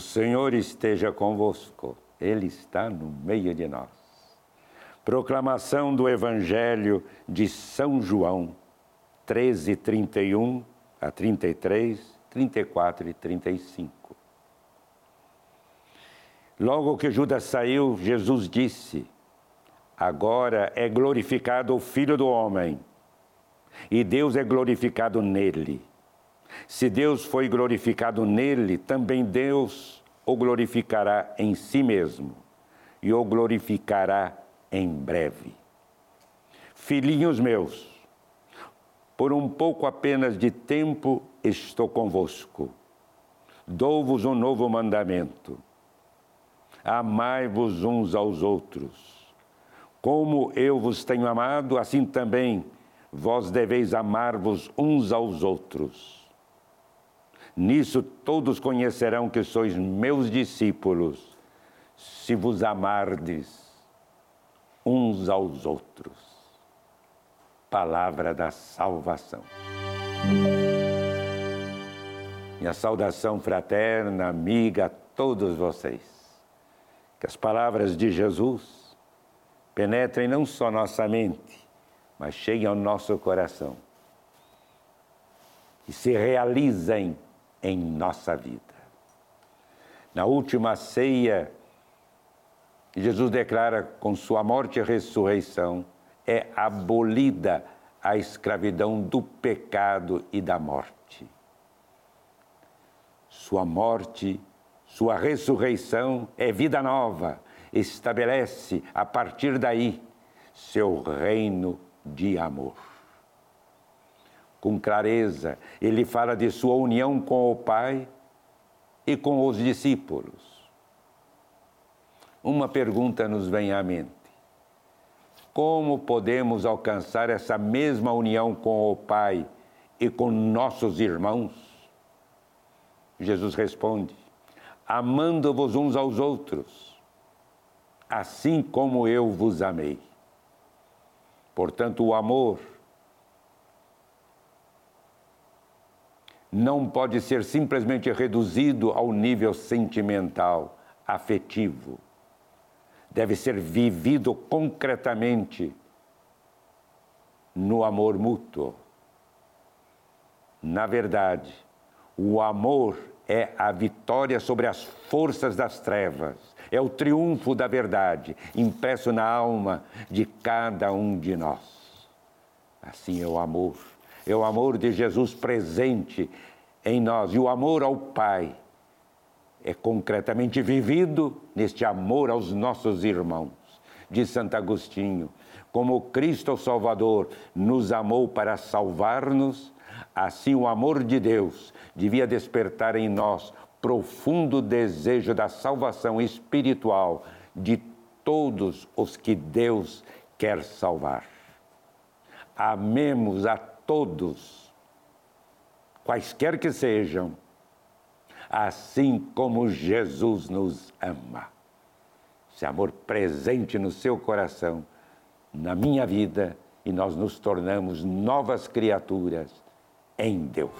Senhor esteja convosco, Ele está no meio de nós. Proclamação do Evangelho de São João, 13, 31 a 33, 34 e 35. Logo que Judas saiu, Jesus disse: Agora é glorificado o Filho do Homem, e Deus é glorificado nele. Se Deus foi glorificado nele, também Deus o glorificará em si mesmo e o glorificará em breve. Filhinhos meus, por um pouco apenas de tempo estou convosco. Dou-vos um novo mandamento. Amai-vos uns aos outros. Como eu vos tenho amado, assim também vós deveis amar-vos uns aos outros. Nisso todos conhecerão que sois meus discípulos, se vos amardes uns aos outros. Palavra da salvação. Minha saudação fraterna, amiga a todos vocês. Que as palavras de Jesus penetrem não só nossa mente, mas cheguem ao nosso coração e se realizem em nossa vida. Na última ceia, Jesus declara com sua morte e ressurreição é abolida a escravidão do pecado e da morte. Sua morte, sua ressurreição é vida nova, estabelece a partir daí seu reino de amor com clareza. Ele fala de sua união com o Pai e com os discípulos. Uma pergunta nos vem à mente: como podemos alcançar essa mesma união com o Pai e com nossos irmãos? Jesus responde: amando-vos uns aos outros, assim como eu vos amei. Portanto, o amor não pode ser simplesmente reduzido ao nível sentimental, afetivo. Deve ser vivido concretamente no amor mútuo. Na verdade, o amor é a vitória sobre as forças das trevas, é o triunfo da verdade impresso na alma de cada um de nós. Assim é o amor é o amor de Jesus presente em nós. E o amor ao Pai é concretamente vivido neste amor aos nossos irmãos. Diz Santo Agostinho: como Cristo Salvador nos amou para salvar-nos, assim o amor de Deus devia despertar em nós profundo desejo da salvação espiritual de todos os que Deus quer salvar. Amemos a todos, quaisquer que sejam, assim como Jesus nos ama. Esse amor presente no seu coração, na minha vida, e nós nos tornamos novas criaturas em Deus.